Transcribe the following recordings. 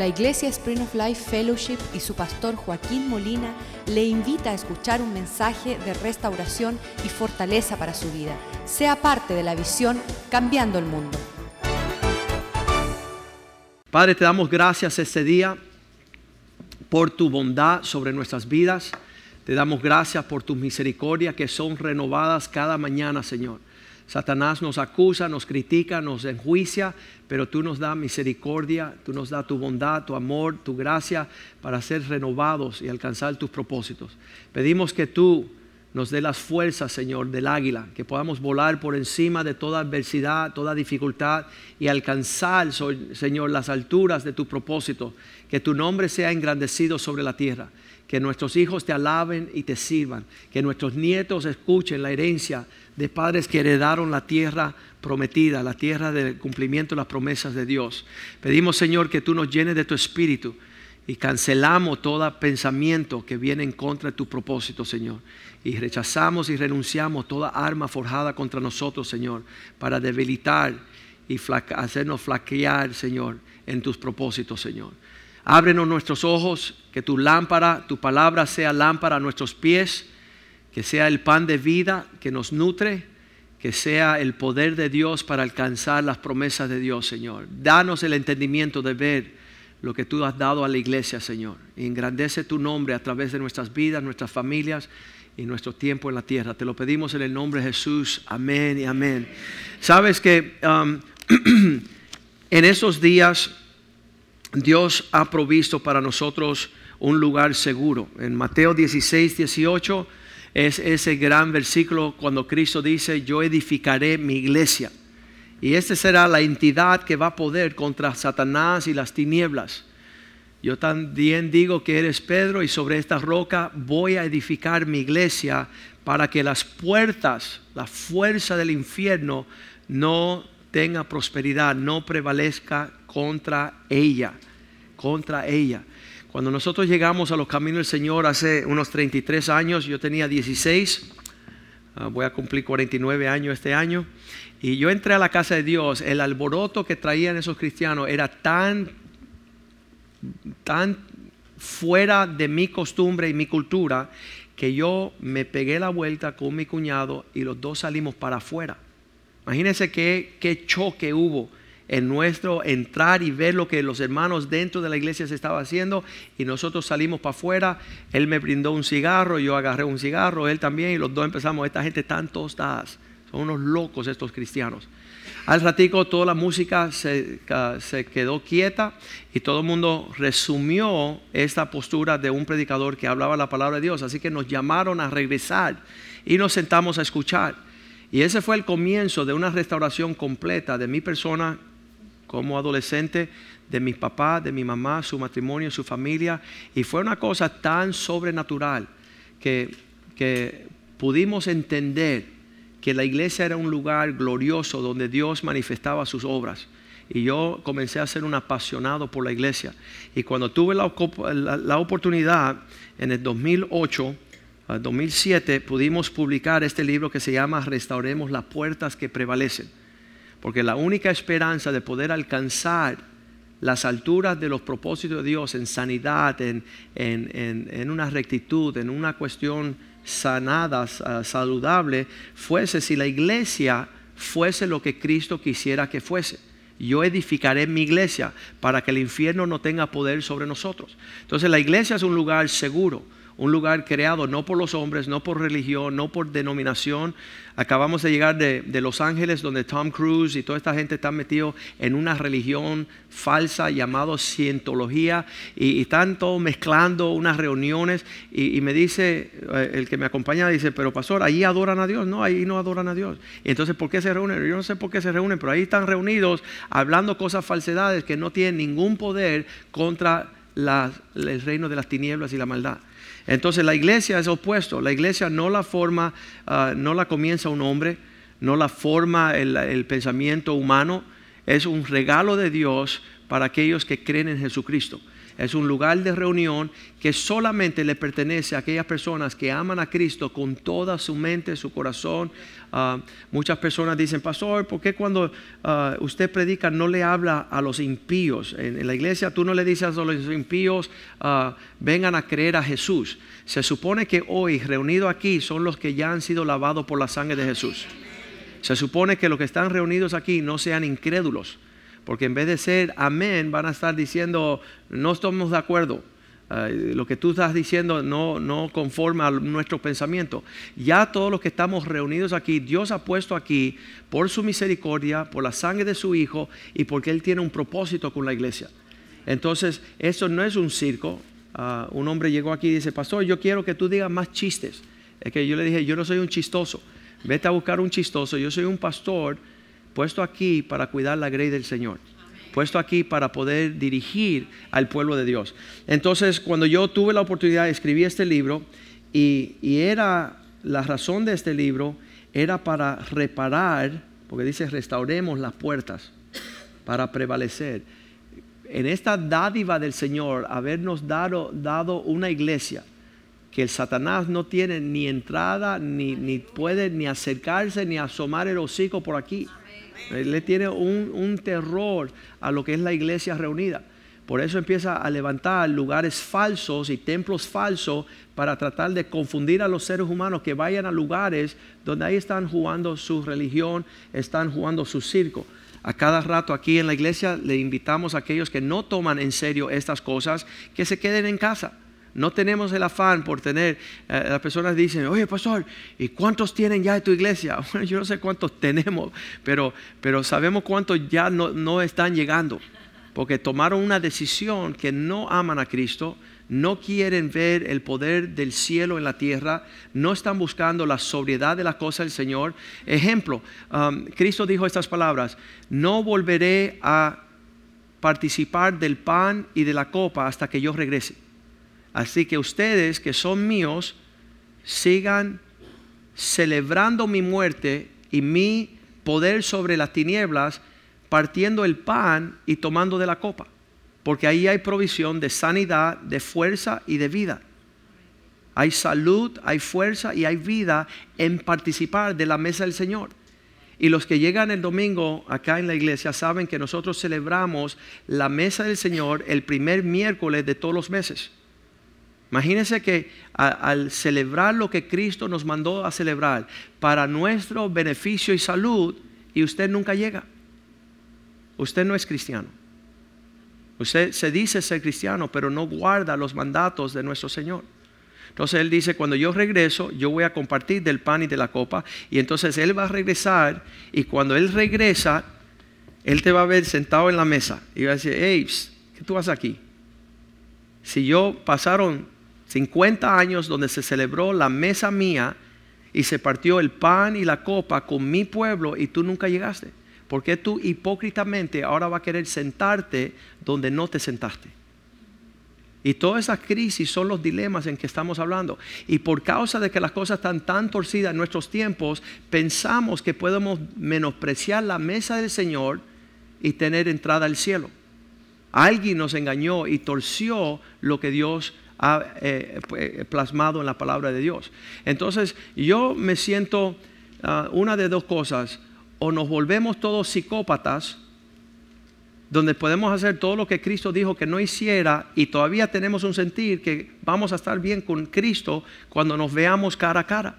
La Iglesia Spring of Life Fellowship y su pastor Joaquín Molina le invita a escuchar un mensaje de restauración y fortaleza para su vida. Sea parte de la visión Cambiando el Mundo. Padre, te damos gracias este día por tu bondad sobre nuestras vidas. Te damos gracias por tus misericordias que son renovadas cada mañana, Señor. Satanás nos acusa, nos critica, nos enjuicia, pero tú nos das misericordia, tú nos das tu bondad, tu amor, tu gracia para ser renovados y alcanzar tus propósitos. Pedimos que tú nos dé las fuerzas, Señor, del águila, que podamos volar por encima de toda adversidad, toda dificultad y alcanzar, Señor, las alturas de tu propósito. Que tu nombre sea engrandecido sobre la tierra. Que nuestros hijos te alaben y te sirvan. Que nuestros nietos escuchen la herencia de padres que heredaron la tierra prometida, la tierra del cumplimiento de las promesas de Dios. Pedimos, Señor, que tú nos llenes de tu espíritu y cancelamos todo pensamiento que viene en contra de tu propósito, Señor. Y rechazamos y renunciamos toda arma forjada contra nosotros, Señor, para debilitar y hacernos flaquear, Señor, en tus propósitos, Señor. Ábrenos nuestros ojos, que tu lámpara, tu palabra sea lámpara a nuestros pies que sea el pan de vida que nos nutre, que sea el poder de Dios para alcanzar las promesas de Dios, Señor. Danos el entendimiento de ver lo que tú has dado a la iglesia, Señor. Y engrandece tu nombre a través de nuestras vidas, nuestras familias y nuestro tiempo en la tierra. Te lo pedimos en el nombre de Jesús. Amén y amén. Sabes que um, en esos días Dios ha provisto para nosotros un lugar seguro. En Mateo 16, 18 es ese gran versículo cuando Cristo dice, yo edificaré mi iglesia. Y esta será la entidad que va a poder contra Satanás y las tinieblas. Yo también digo que eres Pedro y sobre esta roca voy a edificar mi iglesia para que las puertas, la fuerza del infierno no tenga prosperidad, no prevalezca contra ella, contra ella. Cuando nosotros llegamos a los caminos del Señor hace unos 33 años, yo tenía 16, ah, voy a cumplir 49 años este año, y yo entré a la casa de Dios, el alboroto que traían esos cristianos era tan, tan fuera de mi costumbre y mi cultura, que yo me pegué la vuelta con mi cuñado y los dos salimos para afuera. Imagínense qué, qué choque hubo en nuestro entrar y ver lo que los hermanos dentro de la iglesia se estaba haciendo y nosotros salimos para afuera, él me brindó un cigarro, yo agarré un cigarro, él también y los dos empezamos, esta gente están tostadas, son unos locos estos cristianos. Al ratico toda la música se, se, quedó quieta y todo el mundo resumió esta postura de un predicador que hablaba la palabra de Dios. Así que nos llamaron a regresar y nos sentamos a escuchar. Y ese fue el comienzo de una restauración completa de mi persona como adolescente de mi papá, de mi mamá, su matrimonio, su familia. Y fue una cosa tan sobrenatural que, que pudimos entender que la iglesia era un lugar glorioso donde Dios manifestaba sus obras. Y yo comencé a ser un apasionado por la iglesia. Y cuando tuve la, la, oportunidad en el 2008, 2007, pudimos publicar este libro que se llama Restauremos las puertas que prevalecen. Porque la única esperanza de poder alcanzar las alturas de los propósitos de Dios en sanidad, en, una rectitud, en una cuestión sanada, saludable, fuese si la iglesia fuese lo que Cristo quisiera que fuese. Yo edificaré mi iglesia para que el infierno no tenga poder sobre nosotros. Entonces la iglesia es un lugar seguro un lugar creado no por los hombres, no por religión, no por denominación. Acabamos de llegar de, Los Ángeles, donde Tom Cruise y toda esta gente están metidos en una religión falsa llamada cientología y, están todos mezclando unas reuniones. Y, me dice, eh, el que me acompaña dice, pero pastor, ahí adoran a Dios. No, ahí no adoran a Dios. entonces, ¿por qué se reúnen? Yo no sé por qué se reúnen, pero ahí están reunidos hablando cosas falsedades que no tienen ningún poder contra el reino de las tinieblas y la maldad. Entonces la iglesia es opuesto. La iglesia no la forma, ah, no la comienza un hombre, no la forma el, pensamiento humano. Es un regalo de Dios para aquellos que creen en Jesucristo. Es un lugar de reunión que solamente le pertenece a aquellas personas que aman a Cristo con toda su mente, su corazón. Ah, muchas personas dicen, pastor, ¿por qué cuando ah, usted predica no le habla a los impíos? En, la iglesia tú no le dices a los impíos, ah, vengan a creer a Jesús. Se supone que hoy reunidos aquí son los que ya han sido lavados por la sangre de Jesús. Se supone que los que están reunidos aquí no sean incrédulos porque en vez de ser amén, van a estar diciendo, no estamos de acuerdo. lo que tú estás diciendo no, no conforma a nuestro pensamiento. Ya todos los que estamos reunidos aquí, Dios ha puesto aquí por su misericordia, por la sangre de su Hijo y porque Él tiene un propósito con la iglesia. Entonces, eso no es un circo. Ah, un hombre llegó aquí y dice, pastor, yo quiero que tú digas más chistes. Es que yo le dije, yo no soy un chistoso. Vete a buscar un chistoso. Yo soy un pastor puesto aquí para cuidar la grey del Señor, puesto aquí para poder dirigir al pueblo de Dios. Entonces, cuando yo tuve la oportunidad, escribí este libro y, era la razón de este libro era para reparar, porque dice restauremos las puertas para prevalecer. En esta dádiva del Señor, habernos dado, dado una iglesia que el Satanás no tiene ni entrada, ni, ni puede ni acercarse, ni asomar el hocico por aquí. Él le tiene un, terror a lo que es la iglesia reunida. Por eso empieza a levantar lugares falsos y templos falsos para tratar de confundir a los seres humanos que vayan a lugares donde ahí están jugando su religión, están jugando su circo. A cada rato aquí en la iglesia le invitamos a aquellos que no toman en serio estas cosas que se queden en casa. No tenemos el afán por tener, eh, las personas dicen, oye pastor, ¿y cuántos tienen ya de tu iglesia? Bueno, yo no sé cuántos tenemos, pero, pero sabemos cuántos ya no, no están llegando, porque tomaron una decisión que no aman a Cristo, no quieren ver el poder del cielo en la tierra, no están buscando la sobriedad de la cosa del Señor. Ejemplo, um, Cristo dijo estas palabras, no volveré a participar del pan y de la copa hasta que yo regrese. Así que ustedes que son míos, sigan celebrando mi muerte y mi poder sobre las tinieblas, partiendo el pan y tomando de la copa. Porque ahí hay provisión de sanidad, de fuerza y de vida. Hay salud, hay fuerza y hay vida en participar de la mesa del Señor. Y los que llegan el domingo acá en la iglesia saben que nosotros celebramos la mesa del Señor el primer miércoles de todos los meses. Imagínense que al celebrar lo que Cristo nos mandó a celebrar para nuestro beneficio y salud, y usted nunca llega. Usted no es cristiano. Usted se dice ser cristiano, pero no guarda los mandatos de nuestro Señor. Entonces Él dice, cuando yo regreso, yo voy a compartir del pan y de la copa. Y entonces Él va a regresar y cuando Él regresa, Él te va a ver sentado en la mesa y va a decir, hey, ¿qué tú haces aquí? Si yo pasaron 50 años donde se celebró la mesa mía y se partió el pan y la copa con mi pueblo y tú nunca llegaste. ¿Por qué tú hipócritamente ahora vas a querer sentarte donde no te sentaste? Y todas esas crisis son los dilemas en que estamos hablando. Y por causa de que las cosas están tan torcidas en nuestros tiempos, pensamos que podemos menospreciar la mesa del Señor y tener entrada al cielo. Alguien nos engañó y torció lo que Dios eh, eh, plasmado en la palabra de Dios. Entonces yo me siento ah, una de dos cosas, o nos volvemos todos psicópatas, donde podemos hacer todo lo que Cristo dijo que no hiciera y todavía tenemos un sentir que vamos a estar bien con Cristo cuando nos veamos cara a cara.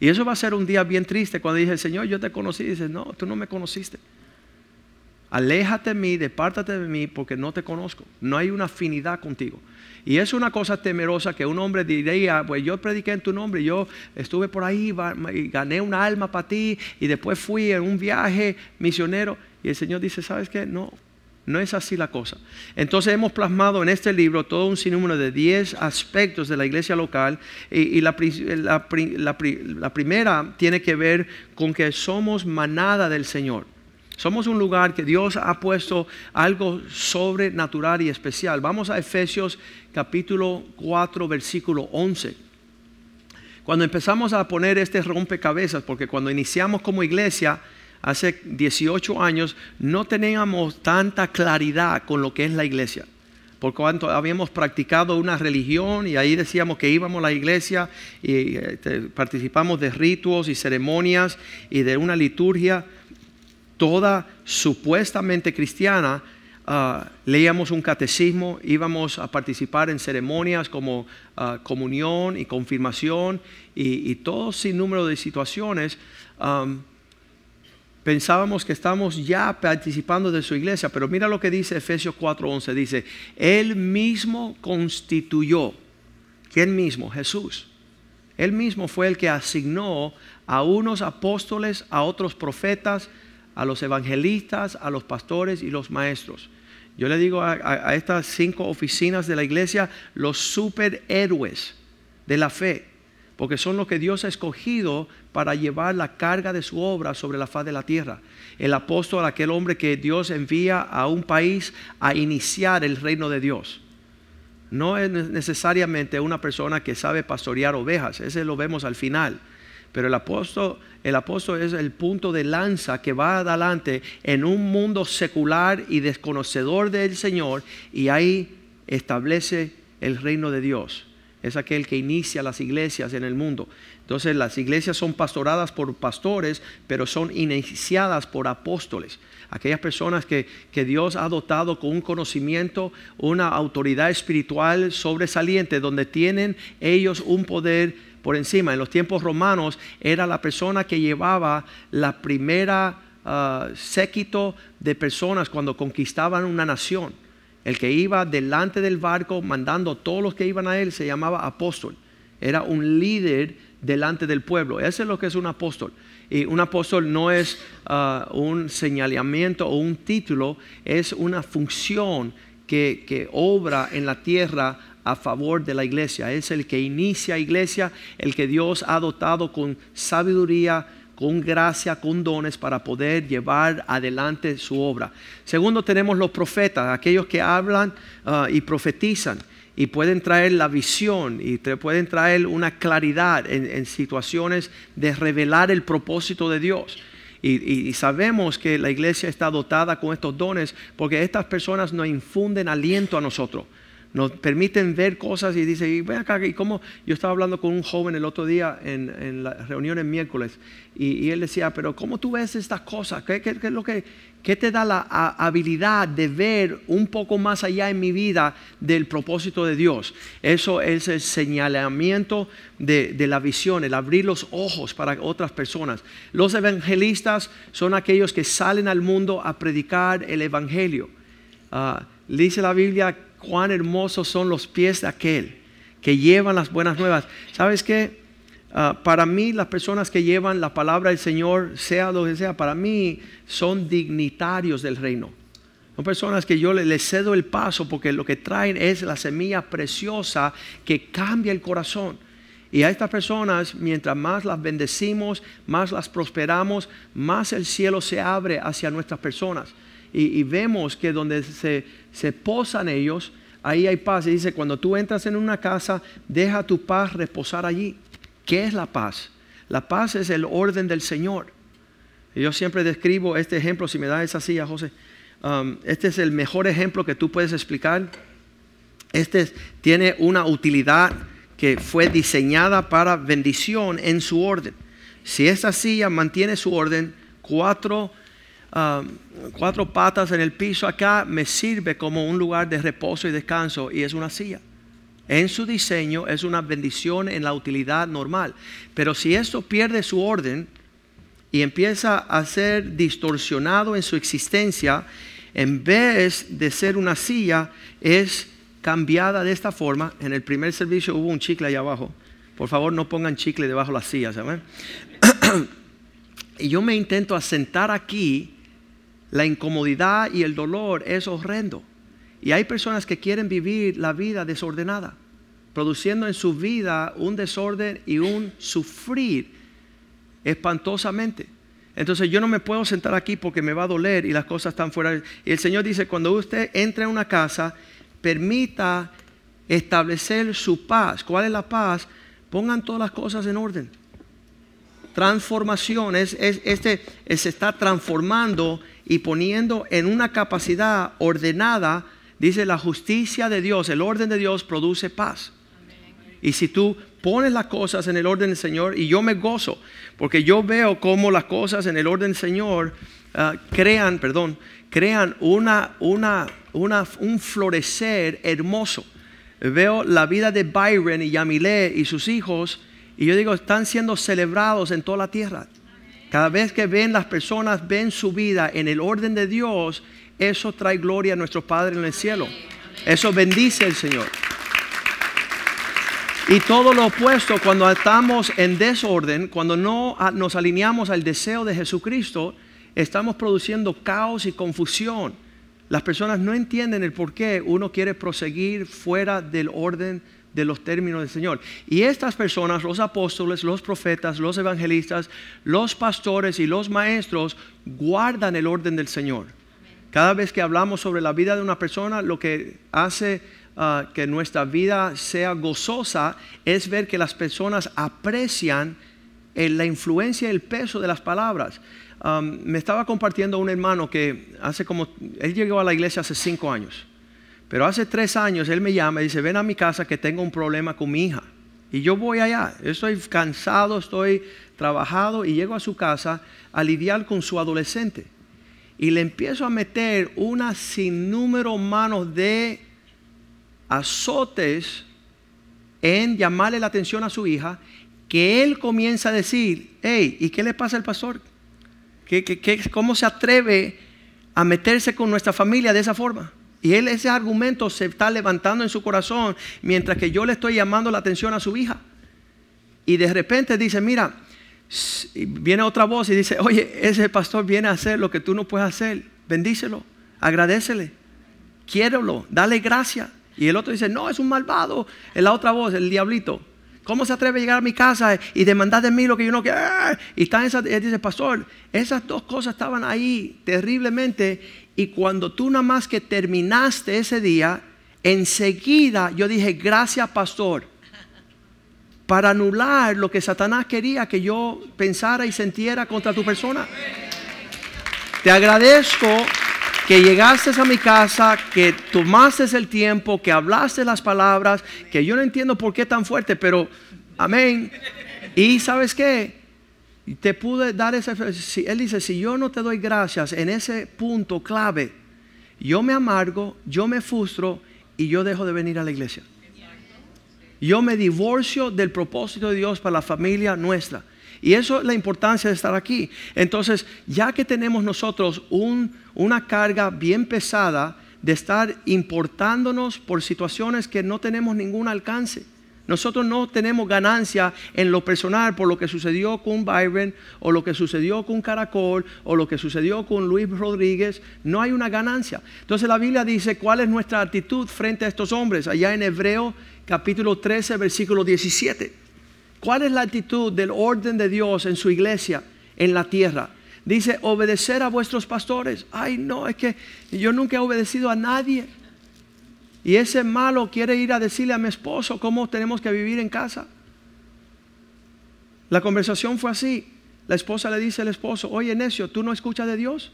Y eso va a ser un día bien triste cuando dije, Señor, yo te conocí. Y no, tú no me conociste. Aléjate de mí, depártate de mí, porque no te conozco. No hay una afinidad contigo. Y es una cosa temerosa que un hombre diría, pues yo prediqué en tu nombre, yo estuve por ahí y gané una alma para ti y después fui en un viaje misionero. Y el Señor dice, ¿sabes qué? No, no es así la cosa. Entonces hemos plasmado en este libro todo un sinnúmero de 10 aspectos de la iglesia local y, la, la primera tiene que ver con que somos manada del Señor. Somos un lugar que Dios ha puesto algo sobrenatural y especial. Vamos a Efesios capítulo 4, versículo 11. Cuando empezamos a poner este rompecabezas, porque cuando iniciamos como iglesia hace 18 años, no teníamos tanta claridad con lo que es la iglesia. por cuanto habíamos practicado una religión y ahí decíamos que íbamos a la iglesia y este, participamos de ritos y ceremonias y de una liturgia toda supuestamente cristiana, ah, leíamos un catecismo, íbamos a participar en ceremonias como ah, comunión y confirmación y, todo sin número de situaciones pensábamos que estamos ya participando de su iglesia, pero mira lo que dice Efesios 4:11, dice, Él mismo constituyó, ¿quién mismo? Jesús. Él mismo fue el que asignó a unos apóstoles, a otros profetas, a los evangelistas, a los pastores y los maestros. Yo le digo a, a estas cinco oficinas de la iglesia los superhéroes de la fe porque son los que Dios ha escogido para llevar la carga de su obra sobre la faz de la tierra. El apóstol, aquel hombre que Dios envía a un país a iniciar el reino de Dios. No es necesariamente una persona que sabe pastorear ovejas, ese lo vemos al final. Pero el apóstol, el apóstol es el punto de lanza que va adelante en un mundo secular y desconocedor del Señor y ahí establece el reino de Dios es aquel que inicia las iglesias en el mundo. Entonces las iglesias son pastoradas por pastores, pero son iniciadas por apóstoles. Aquellas personas que, Dios ha dotado con un conocimiento, una autoridad espiritual sobresaliente, donde tienen ellos un poder por encima. En los tiempos romanos era la persona que llevaba la primera ah, séquito de personas cuando conquistaban una nación. El que iba delante del barco mandando a todos los que iban a él se llamaba apóstol. Era un líder delante del pueblo. Eso es lo que es un apóstol. Y un apóstol no es ah, un señalamiento o un título, es una función que, que obra en la tierra a favor de la iglesia. Es el que inicia iglesia, el que Dios ha dotado con sabiduría, con gracia, con dones para poder llevar adelante su obra. Segundo, tenemos los profetas, aquellos que hablan ah, y profetizan y pueden traer la visión y pueden traer una claridad en, situaciones de revelar el propósito de Dios. Y, y, sabemos que la iglesia está dotada con estos dones porque estas personas nos infunden aliento a nosotros nos permiten ver cosas y dice, y ven acá, y cómo yo estaba hablando con un joven el otro día en, en la reunión en miércoles, y, él decía, pero ¿cómo tú ves estas cosas? ¿Qué, qué, lo que, qué te da la habilidad de ver un poco más allá en mi vida del propósito de Dios? Eso es el señalamiento de, de la visión, el abrir los ojos para otras personas. Los evangelistas son aquellos que salen al mundo a predicar el evangelio. Ah, dice la Biblia cuán hermosos son los pies de aquel que llevan las buenas nuevas. ¿Sabes qué? Ah, para mí las personas que llevan la palabra del Señor, sea lo que sea, para mí son dignitarios del reino. Son personas que yo les cedo el paso porque lo que traen es la semilla preciosa que cambia el corazón. Y a estas personas, mientras más las bendecimos, más las prosperamos, más el cielo se abre hacia nuestras personas y, vemos que donde se, se posan ellos, ahí hay paz. Y dice, cuando tú entras en una casa, deja tu paz reposar allí. ¿Qué es la paz? La paz es el orden del Señor. yo siempre describo este ejemplo, si me da esa silla, José. Um, este es el mejor ejemplo que tú puedes explicar. Este tiene una utilidad que fue diseñada para bendición en su orden. Si esa silla mantiene su orden, cuatro Um, cuatro patas en el piso acá me sirve como un lugar de reposo y descanso y es una silla. En su diseño es una bendición en la utilidad normal. Pero si esto pierde su orden y empieza a ser distorsionado en su existencia, en vez de ser una silla, es cambiada de esta forma. En el primer servicio hubo un chicle allá abajo. Por favor, no pongan chicle debajo de las sillas. y yo me intento asentar aquí la incomodidad y el dolor es horrendo. Y hay personas que quieren vivir la vida desordenada, produciendo en su vida un desorden y un sufrir espantosamente. Entonces yo no me puedo sentar aquí porque me va a doler y las cosas están fuera. Y el Señor dice, cuando usted entra en una casa, permita establecer su paz. ¿Cuál es la paz? Pongan todas las cosas en orden. Transformación es, este se está transformando y poniendo en una capacidad ordenada Dice, la justicia de Dios, el orden de Dios produce paz. Y si tú pones las cosas en el orden del Señor, y yo me gozo, porque yo veo cómo las cosas en el orden del Señor ah, crean, perdón, crean una, un florecer hermoso. Veo la vida de Byron y Yamile y sus hijos, y yo digo, están siendo celebrados en toda la tierra. Cada vez que ven las personas, ven su vida en el orden de Dios, eso trae gloria a nuestro Padre en el cielo. Eso bendice al Señor. Y todo lo opuesto, cuando estamos en desorden, cuando no nos alineamos al deseo de Jesucristo, estamos produciendo caos y confusión. Las personas no entienden el por qué uno quiere proseguir fuera del orden de los términos del Señor. Y estas personas, los apóstoles, los profetas, los evangelistas, los pastores y los maestros, guardan el orden del Señor. Cada vez que hablamos sobre la vida de una persona, lo que hace ah, que nuestra vida sea gozosa es ver que las personas aprecian la influencia y el peso de las palabras. me estaba compartiendo un hermano que hace como, él llegó a la iglesia hace cinco años, pero hace tres años él me llama y dice, ven a mi casa que tengo un problema con mi hija. Y yo voy allá, estoy cansado, estoy trabajado y llego a su casa a lidiar con su adolescente y le empiezo a meter una sinnúmero manos de azotes en llamarle la atención a su hija, que él comienza a decir, hey, ¿y qué le pasa al pastor? ¿Qué, cómo se atreve a meterse con nuestra familia de esa forma? Y él ese argumento se está levantando en su corazón mientras que yo le estoy llamando la atención a su hija. Y de repente dice, mira, viene otra voz y dice, oye, ese pastor viene a hacer lo que tú no puedes hacer. Bendícelo, agradecele, quiérelo, dale gracia. Y el otro dice, no, es un malvado. En la otra voz, el diablito. ¿Cómo se atreve a llegar a mi casa y demandar de mí lo que yo no quiero? Y está esa, él dice, pastor, esas dos cosas estaban ahí terriblemente. Y cuando tú nada más que terminaste ese día, enseguida yo dije, gracias pastor para anular lo que Satanás quería que yo pensara y sintiera contra tu persona. Te agradezco que llegaste a mi casa, que tomaste el tiempo, que hablaste las palabras, que yo no entiendo por qué tan fuerte, pero amén. Y sabes qué? Te pude dar ese... Él dice, si yo no te doy gracias en ese punto clave, yo me amargo, yo me frustro y yo dejo de venir a la iglesia yo me divorcio del propósito de Dios para la familia nuestra. Y eso es la importancia de estar aquí. Entonces, ya que tenemos nosotros una carga bien pesada de estar importándonos por situaciones que no tenemos ningún alcance. Nosotros no tenemos ganancia en lo personal por lo que sucedió con Byron o lo que sucedió con Caracol o lo que sucedió con Luis Rodríguez. No hay una ganancia. Entonces la Biblia dice cuál es nuestra actitud frente a estos hombres. Allá en Hebreo capítulo 13, versículo 17. ¿Cuál es la actitud del orden de Dios en su iglesia en la tierra? Dice, obedecer a vuestros pastores. Ay, no, es que yo nunca he obedecido a nadie. Y ese malo quiere ir a decirle a mi esposo cómo tenemos que vivir en casa. La conversación fue así. La esposa le dice al esposo, oye necio, ¿tú no escuchas de Dios?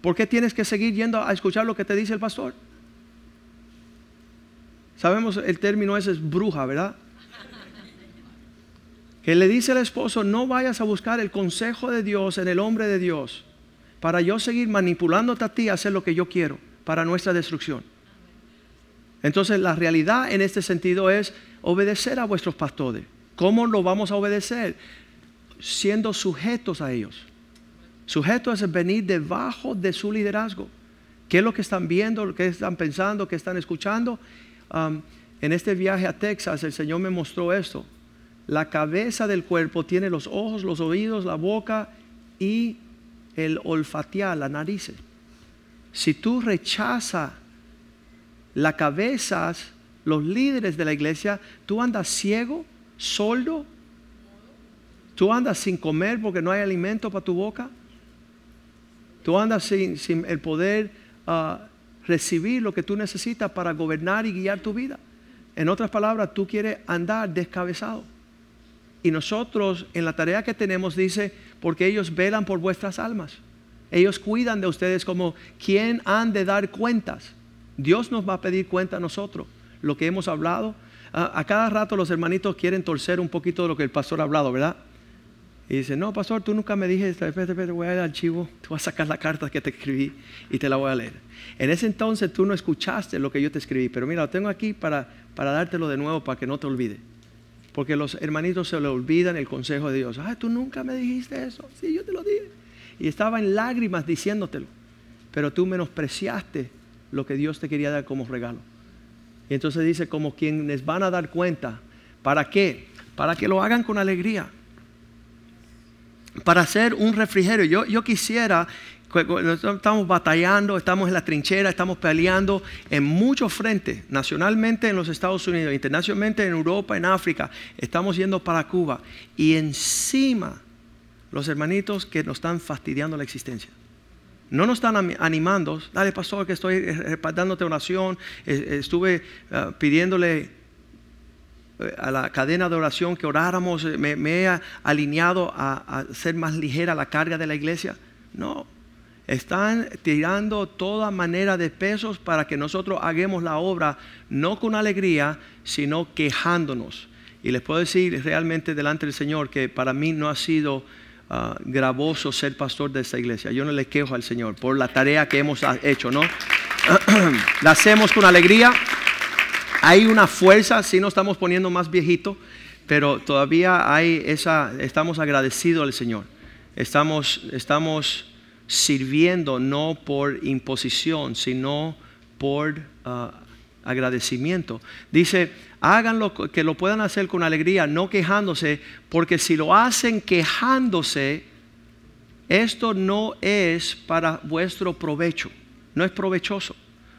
¿Por qué tienes que seguir yendo a escuchar lo que te dice el pastor? Sabemos el término ese es bruja, ¿verdad? Que le dice al esposo, no vayas a buscar el consejo de Dios en el hombre de Dios para yo seguir manipulándote a ti a hacer lo que yo quiero para nuestra destrucción. Entonces la realidad en este sentido es obedecer a vuestros pastores. ¿Cómo lo vamos a obedecer? Siendo sujetos a ellos. Sujetos es venir debajo de su liderazgo. ¿Qué es lo que están viendo, qué están pensando, qué están escuchando? Um, en este viaje a Texas el Señor me mostró esto. La cabeza del cuerpo tiene los ojos, los oídos, la boca y el olfatear, la nariz. Si tú rechazas la cabeza, los líderes de la iglesia, tú andas ciego, soldo, tú andas sin comer porque no hay alimento para tu boca, tú andas sin, el poder uh, recibir lo que tú necesitas para gobernar y guiar tu vida. En otras palabras, tú quieres andar descabezado. Y nosotros en la tarea que tenemos dice, porque ellos velan por vuestras almas. Ellos cuidan de ustedes como quien han de dar cuentas. Dios nos va a pedir cuenta a nosotros, lo que hemos hablado. A, cada rato los hermanitos quieren torcer un poquito de lo que el pastor ha hablado, ¿verdad? Y dice, no, pastor, tú nunca me dijiste, espérate, espérate, voy a ir al archivo, te voy a sacar la carta que te escribí y te la voy a leer. En ese entonces tú no escuchaste lo que yo te escribí, pero mira, lo tengo aquí para, para dártelo de nuevo, para que no te olvide. Porque los hermanitos se le olvidan el consejo de Dios. Ah, tú nunca me dijiste eso. Sí, yo te lo dije. Y estaba en lágrimas diciéndotelo. Pero tú menospreciaste lo que Dios te quería dar como regalo. Y entonces dice, como quienes van a dar cuenta. ¿Para qué? Para que lo hagan con alegría para hacer un refrigerio. Yo, yo quisiera, estamos batallando, estamos en la trinchera, estamos peleando en muchos frentes, nacionalmente en los Estados Unidos, internacionalmente en Europa, en África, estamos yendo para Cuba y encima los hermanitos que nos están fastidiando la existencia. No nos están animando, dale pastor que estoy respaldándote oración, estuve ah, pidiéndole a la cadena de oración que oráramos, eh, me, he alineado a, a, ser más ligera la carga de la iglesia. No, están tirando toda manera de pesos para que nosotros hagamos la obra no con alegría, sino quejándonos. Y les puedo decir realmente delante del Señor que para mí no ha sido uh, gravoso ser pastor de esta iglesia. Yo no le quejo al Señor por la tarea que hemos hecho, ¿no? la hacemos con alegría hay una fuerza, sí nos estamos poniendo más viejito, pero todavía hay esa, estamos agradecidos al Señor. Estamos, estamos sirviendo no por imposición, sino por uh, agradecimiento. Dice, háganlo que lo puedan hacer con alegría, no quejándose, porque si lo hacen quejándose, esto no es para vuestro provecho, no es provechoso.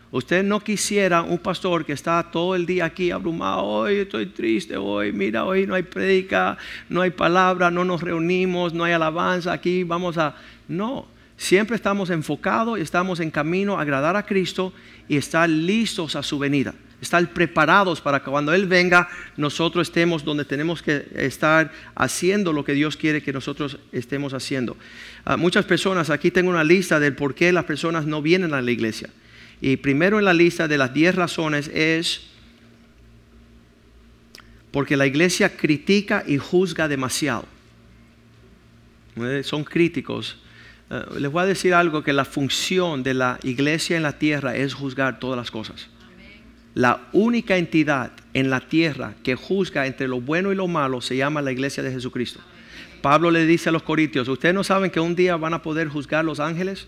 Usted no quisiera un pastor que está todo el día aquí abrumado, hoy estoy triste, hoy mira, hoy no hay predica, no hay palabra, no nos reunimos, no hay alabanza, aquí vamos a... No, siempre estamos enfocados y estamos en camino a agradar a Cristo y estar listos a su venida. Estar preparados para que cuando Él venga nosotros estemos donde tenemos que estar haciendo lo que Dios quiere que nosotros estemos haciendo. Ah, muchas personas, aquí tengo una lista del por qué las personas no vienen a la iglesia. Y primero en la lista de las 10 razones es porque la iglesia critica y juzga demasiado. Eh, son críticos. Eh, les voy a decir algo que la función de la iglesia en la tierra es juzgar todas las cosas. La única entidad en la tierra que juzga entre lo bueno y lo malo se llama la iglesia de Jesucristo. Pablo le dice a los corintios, ¿ustedes no saben que un día van a poder juzgar los ángeles?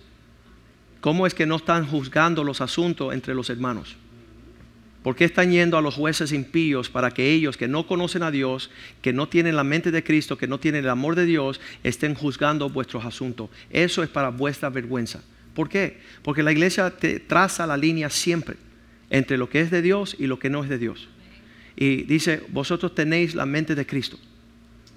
¿Cómo es que no están juzgando los asuntos entre los hermanos? ¿Por qué están yendo a los jueces impíos para que ellos que no conocen a Dios, que no tienen la mente de Cristo, que no tienen el amor de Dios, estén juzgando vuestros asuntos? Eso es para vuestra vergüenza. ¿Por qué? Porque la iglesia te traza la línea siempre entre lo que es de Dios y lo que no es de Dios. Y dice, vosotros tenéis la mente de Cristo.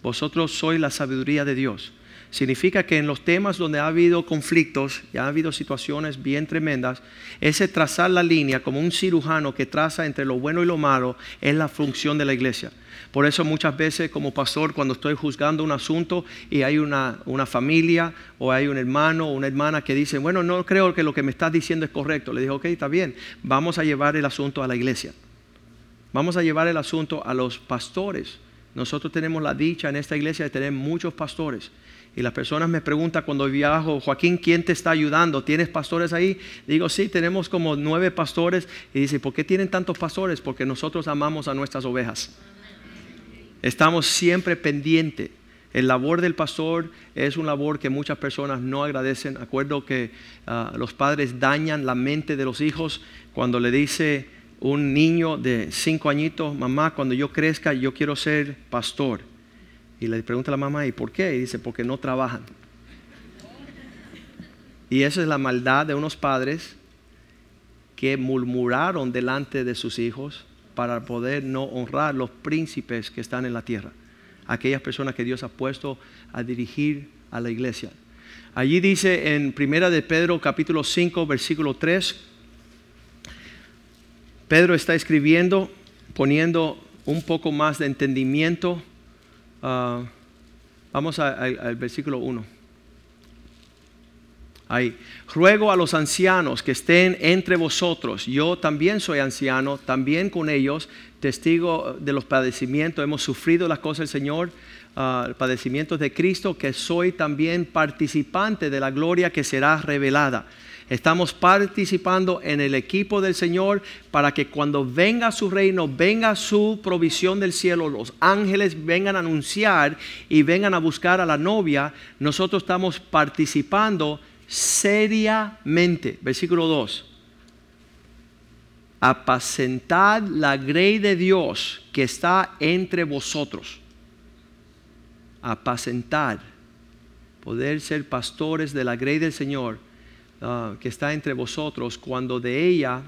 Vosotros sois la sabiduría de Dios. Significa que en los temas donde ha habido conflictos y ha habido situaciones bien tremendas, ese trazar la línea como un cirujano que traza entre lo bueno y lo malo es la función de la iglesia. Por eso muchas veces como pastor cuando estoy juzgando un asunto y hay una, una familia o hay un hermano o una hermana que dice, bueno, no creo que lo que me estás diciendo es correcto. Le digo, ok, está bien, vamos a llevar el asunto a la iglesia. Vamos a llevar el asunto a los pastores. Nosotros tenemos la dicha en esta iglesia de tener muchos pastores y las personas me preguntan cuando viajo, Joaquín, ¿quién te está ayudando? ¿Tienes pastores ahí? Digo, sí, tenemos como nueve pastores. Y dice, ¿por qué tienen tantos pastores? Porque nosotros amamos a nuestras ovejas. Estamos siempre pendientes. El labor del pastor es un labor que muchas personas no agradecen. Acuerdo que ah, los padres dañan la mente de los hijos cuando le dice un niño de cinco añitos, mamá, cuando yo crezca yo quiero ser pastor. Y le pregunta a la mamá, ¿y por qué? Y dice, porque no trabajan. Y esa es la maldad de unos padres que murmuraron delante de sus hijos para poder no honrar los príncipes que están en la tierra. Aquellas personas que Dios ha puesto a dirigir a la iglesia. Allí dice en Primera de Pedro capítulo 5 versículo 3, Pedro está escribiendo poniendo un poco más de entendimiento Ah, vamos al versículo 1. Ahí. Ruego a los ancianos que estén entre vosotros. Yo también soy anciano, también con ellos, testigo de los padecimientos. Hemos sufrido las cosas del Señor, uh, padecimientos de Cristo, que soy también participante de la gloria que será revelada. Estamos participando en el equipo del Señor para que cuando venga su reino, venga su provisión del cielo, los ángeles vengan a anunciar y vengan a buscar a la novia, nosotros estamos participando seriamente. Versículo 2. Apacentad la grey de Dios que está entre vosotros. Apacentad. Poder ser pastores de la grey del Señor Ah, que está entre vosotros cuando de ella,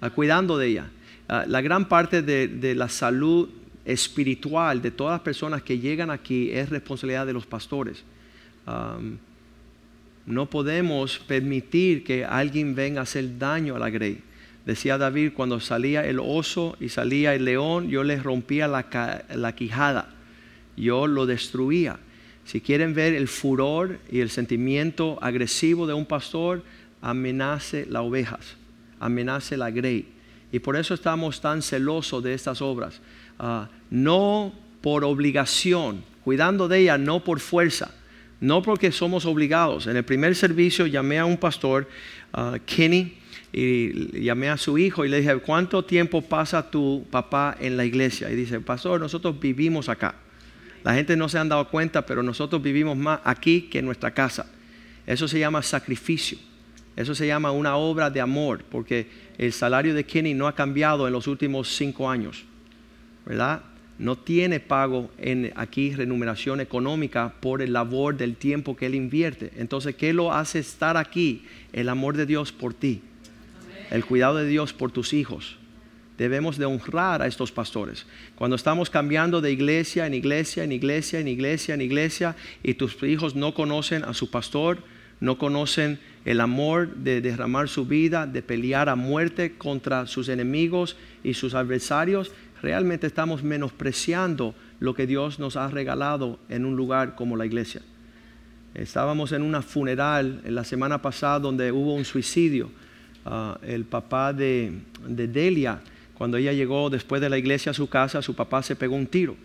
ah, cuidando de ella. Ah, la gran parte de, la salud espiritual de todas las personas que llegan aquí es responsabilidad de los pastores. no podemos permitir que alguien venga a hacer daño a la grey. Decía David, cuando salía el oso y salía el león, yo les rompía la, la quijada, yo lo destruía. Si quieren ver el furor y el sentimiento agresivo de un pastor, amenace las ovejas, amenace la grey. Y por eso estamos tan celosos de estas obras. Ah, no por obligación, cuidando de ella, no por fuerza, no porque somos obligados. En el primer servicio llamé a un pastor, uh, Kenny, y llamé a su hijo y le dije, ¿cuánto tiempo pasa tu papá en la iglesia? Y dice, pastor, nosotros vivimos acá. La gente no se han dado cuenta, pero nosotros vivimos más aquí que en nuestra casa. Eso se llama sacrificio. Eso se llama una obra de amor, porque el salario de Kenny no ha cambiado en los últimos cinco años, ¿verdad? No tiene pago en aquí remuneración económica por el labor del tiempo que él invierte. Entonces, ¿qué lo hace estar aquí? El amor de Dios por ti, el cuidado de Dios por tus hijos debemos de honrar a estos pastores. Cuando estamos cambiando de iglesia en iglesia, en iglesia, en iglesia, en iglesia, y tus hijos no conocen a su pastor, no conocen el amor de derramar su vida, de pelear a muerte contra sus enemigos y sus adversarios, realmente estamos menospreciando lo que Dios nos ha regalado en un lugar como la iglesia. Estábamos en una funeral en la semana pasada donde hubo un suicidio. Ah, el papá de, de Delia cuando ella llegó después de la iglesia a su casa, su papá se pegó un tiro.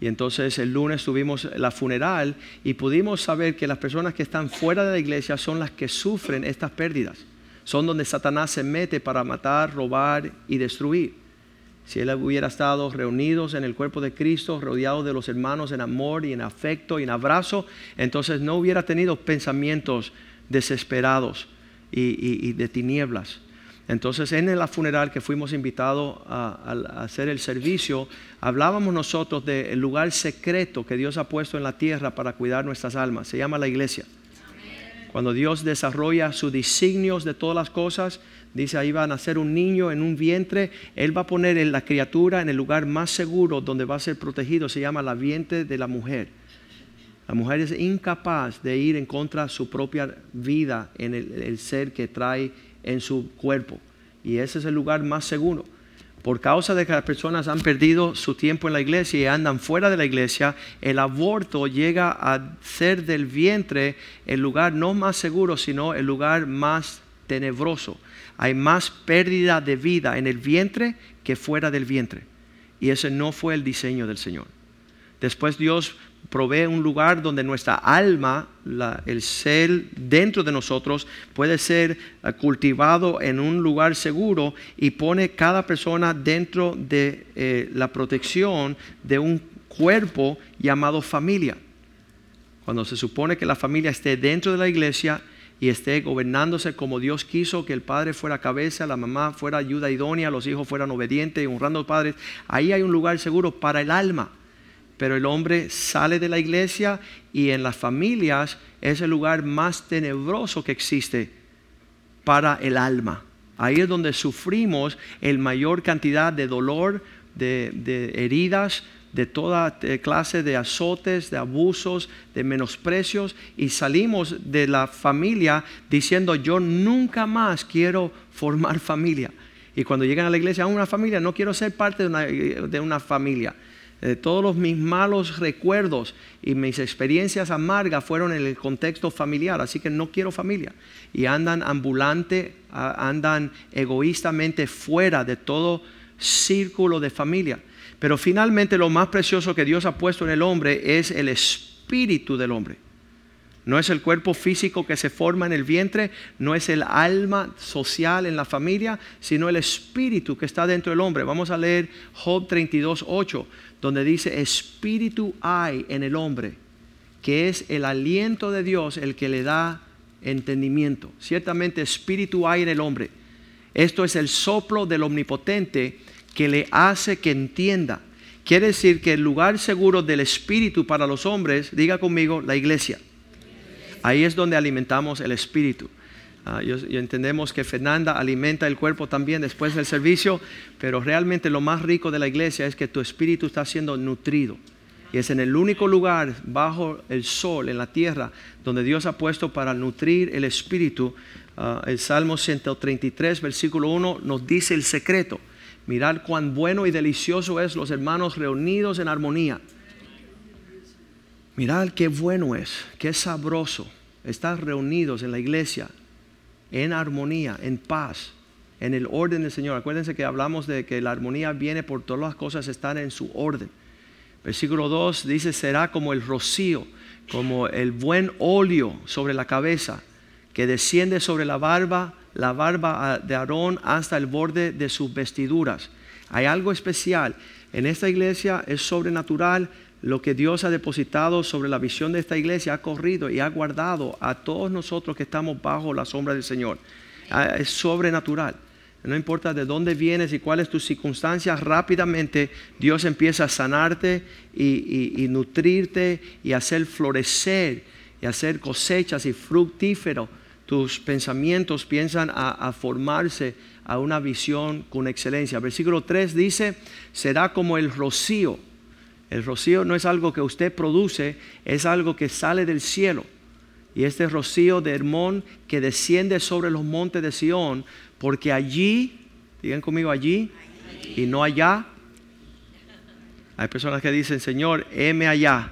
Y entonces el lunes tuvimos la funeral y pudimos saber que las personas que están fuera de la iglesia son las que sufren estas pérdidas. Son donde Satanás se mete para matar, robar y destruir. Si él hubiera estado reunidos en el cuerpo de Cristo, rodeado de los hermanos en amor y en afecto y en abrazo, entonces no hubiera tenido pensamientos desesperados y de tinieblas. Entonces en la funeral que fuimos invitados a, hacer el servicio, hablábamos nosotros del lugar secreto que Dios ha puesto en la tierra para cuidar nuestras almas. Se llama la iglesia. Cuando Dios desarrolla sus designios de todas las cosas, dice ahí va a nacer un niño en un vientre, Él va a poner en la criatura en el lugar más seguro donde va a ser protegido, se llama la vientre de la mujer. La mujer es incapaz de ir en contra de su propia vida en el ser que trae en su cuerpo. Y ese es el lugar más seguro. Por causa de que las personas han perdido su tiempo en la iglesia y andan fuera de la iglesia, el aborto llega a ser del vientre el lugar no más seguro, sino el lugar más tenebroso. Hay más pérdida de vida en el vientre que fuera del vientre. Y ese no fue el diseño del Señor. Después Dios provee un lugar donde nuestra alma, el ser dentro de nosotros, puede ser eh, cultivado en un lugar seguro y pone cada persona dentro de eh, la protección de un cuerpo llamado familia. Cuando se supone que la familia esté dentro de la iglesia y esté gobernándose como Dios quiso, que el padre fuera cabeza, la mamá fuera ayuda idónea, los hijos fueran obedientes y honrando a los padres, ahí hay un lugar seguro para el alma pero el hombre sale de la iglesia y en las familias es el lugar más tenebroso que existe para el alma. Ahí es donde sufrimos el mayor cantidad de dolor, de, heridas, de toda eh, clase de azotes, de abusos, de menosprecios y salimos de la familia diciendo yo nunca más quiero formar familia. Y cuando llegan a la iglesia, a una familia, no quiero ser parte de una familia. Todos mis malos recuerdos y mis experiencias amargas fueron en el contexto familiar, así que no quiero familia. Y andan ambulante, andan egoístamente fuera de todo círculo de familia. Pero finalmente lo más precioso que Dios ha puesto en el hombre es el espíritu del hombre. No es el cuerpo físico que se forma en el vientre, no es el alma social en la familia, sino el espíritu que está dentro del hombre. Vamos a leer Job 32, 8, donde dice, espíritu hay en el hombre, que es el aliento de Dios el que le da entendimiento. Ciertamente espíritu hay en el hombre. Esto es el soplo del omnipotente que le hace que entienda. Quiere decir que el lugar seguro del espíritu para los hombres, diga conmigo, la iglesia. Ahí es donde alimentamos el espíritu. Uh, entendemos que Fernanda alimenta el cuerpo también después del servicio, pero realmente lo más rico de la iglesia es que tu espíritu está siendo nutrido. Y es en el único lugar bajo el sol, en la tierra, donde Dios ha puesto para nutrir el espíritu. Ah, el Salmo 133, versículo 1, nos dice el secreto. Mirad cuán bueno y delicioso es los hermanos reunidos en armonía. Mirad qué bueno es, qué sabroso estar reunidos en la iglesia en armonía, en paz, en el orden del Señor. Acuérdense que hablamos de que la armonía viene por todas las cosas están en su orden. Versículo 2 dice, será como el rocío, como el buen óleo sobre la cabeza, que desciende sobre la barba, la barba de Aarón hasta el borde de sus vestiduras. Hay algo especial. En esta iglesia es sobrenatural lo que Dios ha depositado sobre la visión de esta iglesia ha corrido y ha guardado a todos nosotros que estamos bajo la sombra del Señor. Ah, es sobrenatural. No importa de dónde vienes y cuáles tus circunstancias, rápidamente Dios empieza a sanarte y, nutrirte y hacer florecer y hacer cosechas y fructífero. Tus pensamientos piensan a formarse a una visión con excelencia. Versículo 3 dice, será como el rocío el rocío no es algo que usted produce, es algo que sale del cielo. Y este rocío de Hermón que desciende sobre los montes de Sión, porque allí, digan conmigo allí, y no allá. Hay personas que dicen, Señor, heme allá,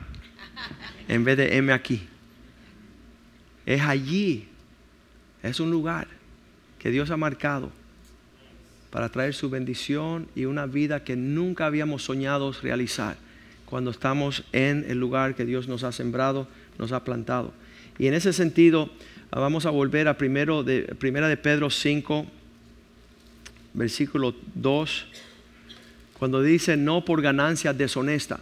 en vez de heme aquí. Es allí, es un lugar que Dios ha marcado para traer su bendición y una vida que nunca habíamos soñado realizar cuando estamos en el lugar que Dios nos ha sembrado, nos ha plantado. Y en ese sentido, ah, vamos a volver a primero primera de Pedro 5, versículo 2, cuando dice no por ganancia deshonesta.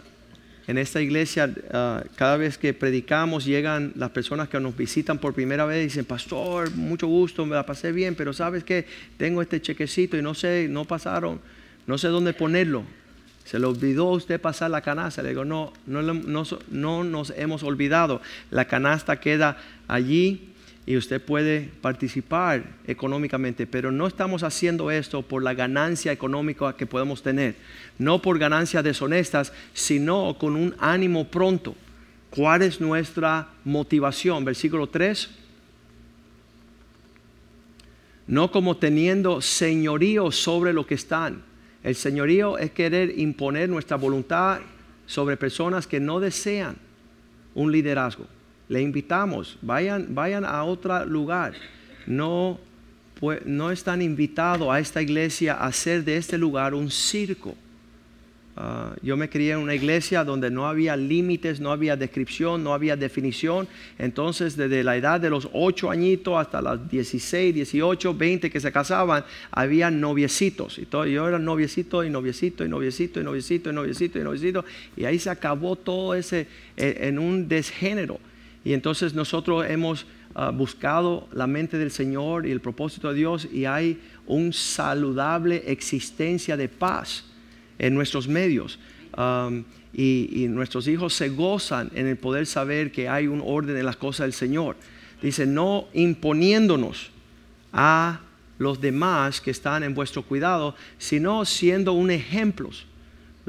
En esta iglesia, ah, cada vez que predicamos, llegan las personas que nos visitan por primera vez y dicen, pastor, mucho gusto, me la pasé bien, pero sabes que tengo este chequecito y no sé, no pasaron, no sé dónde ponerlo. Se le olvidó a usted pasar la canasta. Le digo, no, no, no, nos hemos olvidado. La canasta queda allí y usted puede participar económicamente, pero no estamos haciendo esto por la ganancia económica que podemos tener, no por ganancias deshonestas, sino con un ánimo pronto. ¿Cuál es nuestra motivación? Versículo 3. No como teniendo señorío sobre lo que están el señorío es querer imponer nuestra voluntad sobre personas que no desean un liderazgo. Le invitamos, vayan, vayan a otro lugar. No, no están invitados a esta iglesia a hacer de este lugar un circo. Ah, yo me crié en una iglesia donde no había límites, no había descripción, no había definición. Entonces, desde la edad de los 8 añitos hasta los 16, 18, 20 que se casaban, había noviecitos. Y todo, yo era noviecito y noviecito y noviecito y noviecito y noviecito y noviecito. Y ahí se acabó todo ese e, en un desgénero. Y entonces nosotros hemos ah, buscado la mente del Señor y el propósito de Dios y hay un saludable existencia de paz en nuestros medios. Um, y, nuestros hijos se gozan en el poder saber que hay un orden en las cosas del Señor. Dice, no imponiéndonos a los demás que están en vuestro cuidado, sino siendo un ejemplo.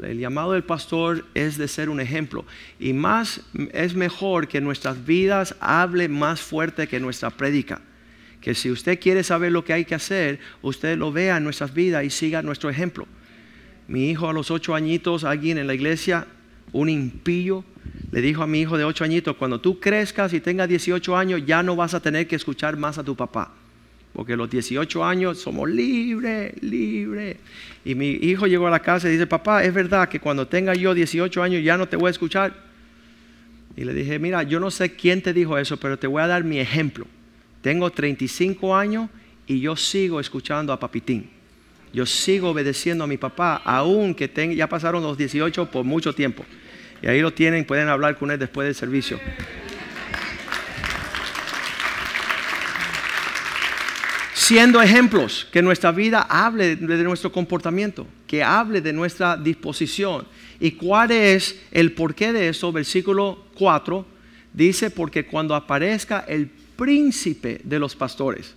El llamado del pastor es de ser un ejemplo. Y más es mejor que nuestras vidas hable más fuerte que nuestra prédica. Que si usted quiere saber lo que hay que hacer, usted lo vea en nuestras vidas y siga nuestro ejemplo. Mi hijo a los ocho añitos, alguien en la iglesia, un impío, le dijo a mi hijo de ocho añitos, cuando tú crezcas y tengas 18 años, ya no vas a tener que escuchar más a tu papá. Porque los 18 años somos libres, libres. Y mi hijo llegó a la casa y dice, papá, es verdad que cuando tenga yo 18 años ya no te voy a escuchar. Y le dije, mira, yo no sé quién te dijo eso, pero te voy a dar mi ejemplo. Tengo 35 años y yo sigo escuchando a Papitín. Yo sigo obedeciendo a mi papá, aunque ya pasaron los 18 por mucho tiempo. Y ahí lo tienen, pueden hablar con él después del servicio. Siendo ejemplos, que nuestra vida hable de nuestro comportamiento, que hable de nuestra disposición. ¿Y cuál es el porqué de eso? Versículo 4 dice, porque cuando aparezca el príncipe de los pastores,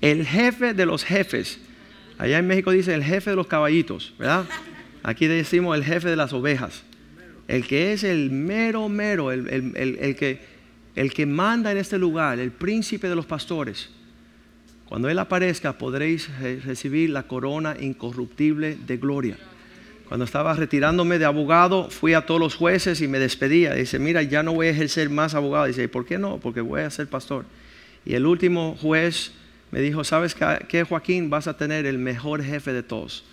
el jefe de los jefes, allá en México dice el jefe de los caballitos, ¿verdad? Aquí decimos el jefe de las ovejas el que es el mero, mero, el, que, el que manda en este lugar, el príncipe de los pastores, cuando Él aparezca podréis recibir la corona incorruptible de gloria. Cuando estaba retirándome de abogado, fui a todos los jueces y me despedía. Dice, mira, ya no voy a ejercer más abogado. Dice, ¿por qué no? Porque voy a ser pastor. Y el último juez me dijo, ¿sabes qué, Joaquín? Vas a tener el mejor jefe de todos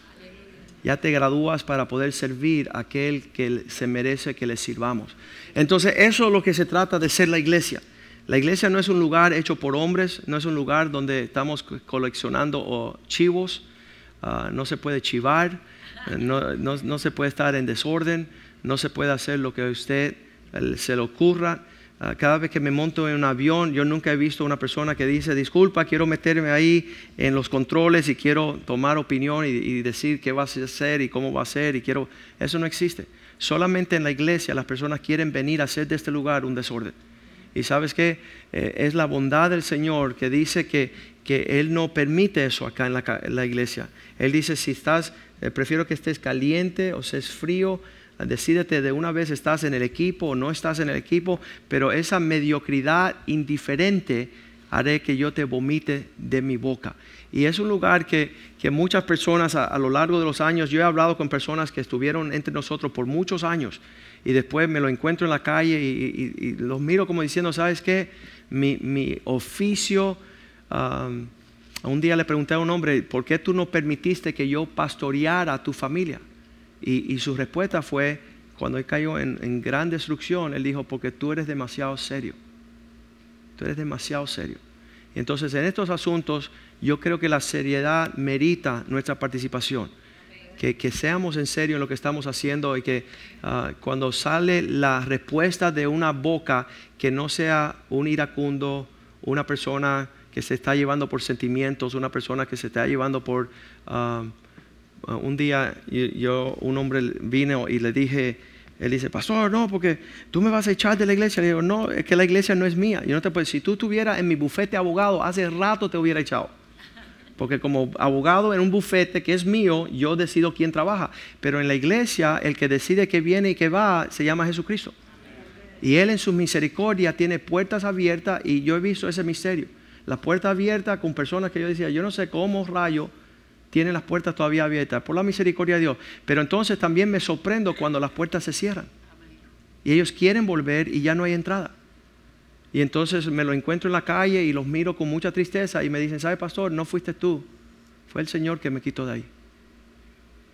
ya te gradúas para poder servir a aquel que se merece que le sirvamos. Entonces, eso es lo que se trata de ser la iglesia. La iglesia no es un lugar hecho por hombres, no es un lugar donde estamos coleccionando chivos, ah, no se puede chivar, eh, no, se puede estar en desorden, no se puede hacer lo que a usted se le ocurra. Ah, cada vez que me monto en un avión, yo nunca he visto una persona que dice, disculpa, quiero meterme ahí en los controles y quiero tomar opinión y, decir qué va a hacer y cómo va a ser y quiero... Eso no existe. Solamente en la iglesia las personas quieren venir a hacer de este lugar un desorden. Y sabes que eh, es la bondad del Señor que dice que, que Él no permite eso acá en la, iglesia. Él dice, si estás, eh, prefiero que estés caliente o seas frío, Decídete de una vez estás en el equipo o no estás en el equipo, pero esa mediocridad indiferente haré que yo te vomite de mi boca. Y es un lugar que, muchas personas a, lo largo de los años, yo he hablado con personas que estuvieron entre nosotros por muchos años y después me lo encuentro en la calle y, los miro como diciendo, ¿sabes qué? Mi, oficio... un día le pregunté a un hombre, ¿por qué tú no permitiste que yo pastoreara a tu familia? Y, su respuesta fue, cuando él cayó en, gran destrucción, él dijo, porque tú eres demasiado serio. Tú eres demasiado serio. Entonces en estos asuntos yo creo que la seriedad merita nuestra participación. Que, seamos en serio en lo que estamos haciendo y que ah, cuando sale la respuesta de una boca que no sea un iracundo, una persona que se está llevando por sentimientos, una persona que se está llevando por... Ah, un día yo, un hombre vino y le dije, él dice, pastor, no, porque tú me vas a echar de la iglesia. Le digo, no, es que la iglesia no es mía. Yo no te puedo, si tú estuvieras en mi bufete abogado, hace rato te hubiera echado. Porque como abogado en un bufete que es mío, yo decido quién trabaja. Pero en la iglesia, el que decide que viene y que va, se llama Jesucristo. Y Él en su misericordia tiene puertas abiertas y yo he visto ese misterio. La puerta abierta con personas que yo decía, yo no sé cómo rayo tiene las puertas todavía abiertas, por la misericordia de Dios. Pero entonces también me sorprendo cuando las puertas se cierran. Y ellos quieren volver y ya no hay entrada. Y entonces me lo encuentro en la calle y los miro con mucha tristeza y me dicen, ¿sabe pastor? No fuiste tú, fue el Señor que me quitó de ahí.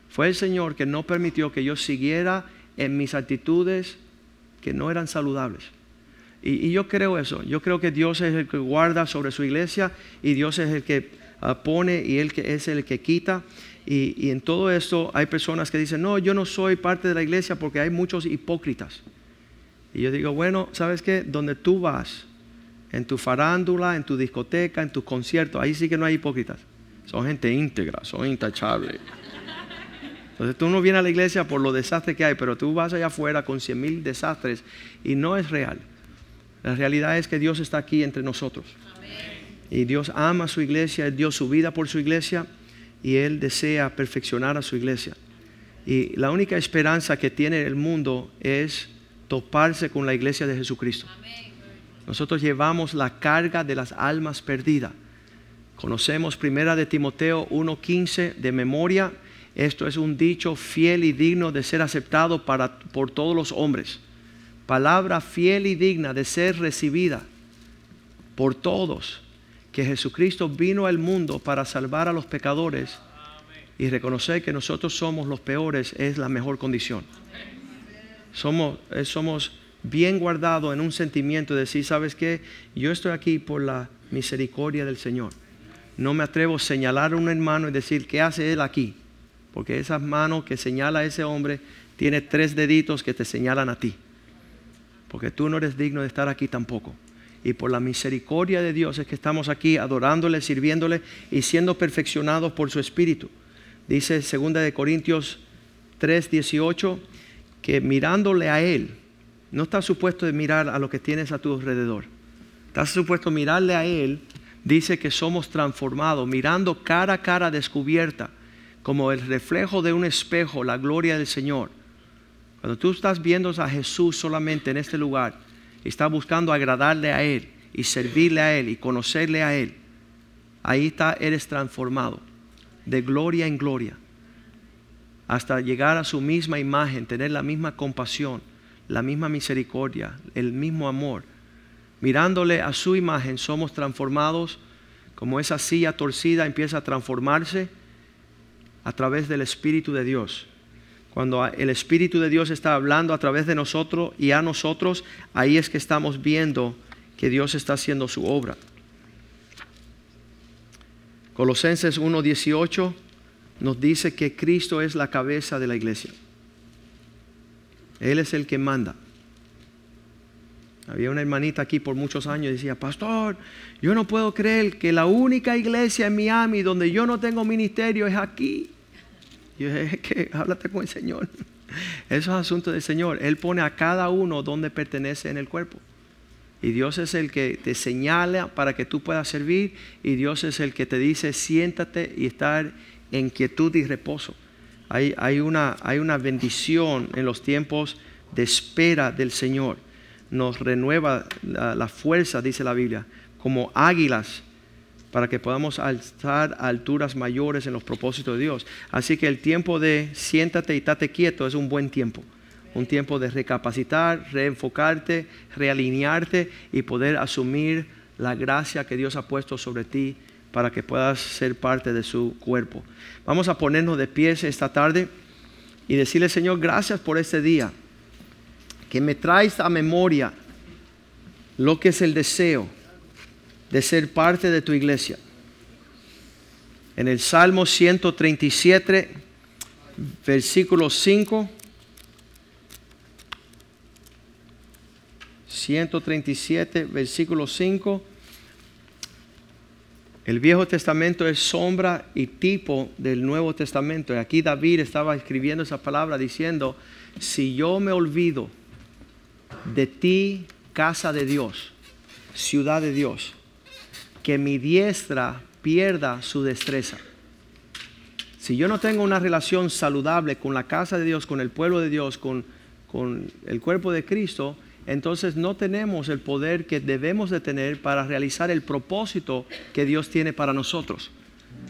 Fue el Señor que no permitió que yo siguiera en mis actitudes que no eran saludables. Y, y, yo creo eso, yo creo que Dios es el que guarda sobre su iglesia y Dios es el que pone y Él es el que quita. Y, en todo esto hay personas que dicen, no, yo no soy parte de la iglesia porque hay muchos hipócritas. Y yo digo, bueno, ¿sabes qué? Donde tú vas, en tu farándula, en tu discoteca, en tus conciertos, ahí sí que no hay hipócritas. Son gente íntegra, son intachables. Entonces tú no vienes a la iglesia por los desastres que hay, pero tú vas allá afuera con cien mil desastres y no es real. La realidad es que Dios está aquí entre nosotros. Y Dios ama a su iglesia, Él dio su vida por su iglesia y Él desea perfeccionar a su iglesia. Y la única esperanza que tiene el mundo es toparse con la iglesia de Jesucristo. Nosotros llevamos la carga de las almas perdidas. Conocemos primera de Timoteo 1.15 de memoria esto es un dicho fiel y digno de ser aceptado para, por todos los hombres. Palabra fiel y digna de ser recibida por todos. Que Jesucristo vino al mundo para salvar a los pecadores y reconocer que nosotros somos los peores es la mejor condición. Somos, eh, somos bien guardados en un sentimiento de decir, ¿sabes qué? Yo estoy aquí por la misericordia del Señor. No me atrevo a señalar a un hermano y decir, ¿qué hace él aquí? Porque esas manos que señala ese hombre tiene tres deditos que te señalan a ti. Porque tú no eres digno de estar aquí tampoco. Y por la misericordia de Dios es que estamos aquí adorándole, sirviéndole y siendo perfeccionados por su Espíritu. Dice 2 de Corintios 3, 18, que mirándole a Él, no estás supuesto de mirar a lo que tienes a tu alrededor. Estás supuesto mirarle a Él. Dice que somos transformados, mirando cara a cara descubierta como el reflejo de un espejo, la gloria del Señor. Cuando tú estás viendo a Jesús solamente en este lugar y estás buscando agradarle a Él y servirle a Él y conocerle a Él, ahí está, eres transformado de gloria en gloria hasta llegar a su misma imagen, tener la misma compasión, la misma misericordia, el mismo amor. Mirándole a su imagen somos transformados como esa silla torcida empieza a transformarse a través del Espíritu de Dios. Cuando el Espíritu de Dios está hablando a través de nosotros y a nosotros, ahí es que estamos viendo que Dios está haciendo su obra. Colosenses 1.18 nos dice que Cristo es la cabeza de la iglesia. Él es el que manda. Había una hermanita aquí por muchos años y decía, pastor, yo no puedo creer que la única iglesia en Miami donde yo no tengo ministerio es aquí. Yo dije, que háblate con el Señor. Eso es asunto del Señor. Él pone a cada uno donde pertenece en el cuerpo. Y Dios es el que te señala para que tú puedas servir. Y Dios es el que te dice, siéntate y estar en quietud y reposo. Hay, una, hay una bendición en los tiempos de espera del Señor nos renueva la, fuerza, dice la Biblia, como águilas para que podamos alzar a alturas mayores en los propósitos de Dios. Así que el tiempo de siéntate y tate quieto es un buen tiempo. Un tiempo de recapacitar, reenfocarte, realinearte y poder asumir la gracia que Dios ha puesto sobre ti para que puedas ser parte de su cuerpo. Vamos a ponernos de pies esta tarde y decirle, Señor, gracias por este día que me traes a memoria lo que es el deseo de ser parte de tu iglesia. En el Salmo 137, versículo 5. 137, versículo 5. El Viejo Testamento es sombra y tipo del Nuevo Testamento. Y aquí David estaba escribiendo esa palabra diciendo, si yo me olvido de ti, casa de Dios, ciudad de Dios, que mi diestra pierda su destreza. Si yo no tengo una relación saludable con la casa de Dios, con el pueblo de Dios, con, con el cuerpo de Cristo, entonces no tenemos el poder que debemos de tener para realizar el propósito que Dios tiene para nosotros.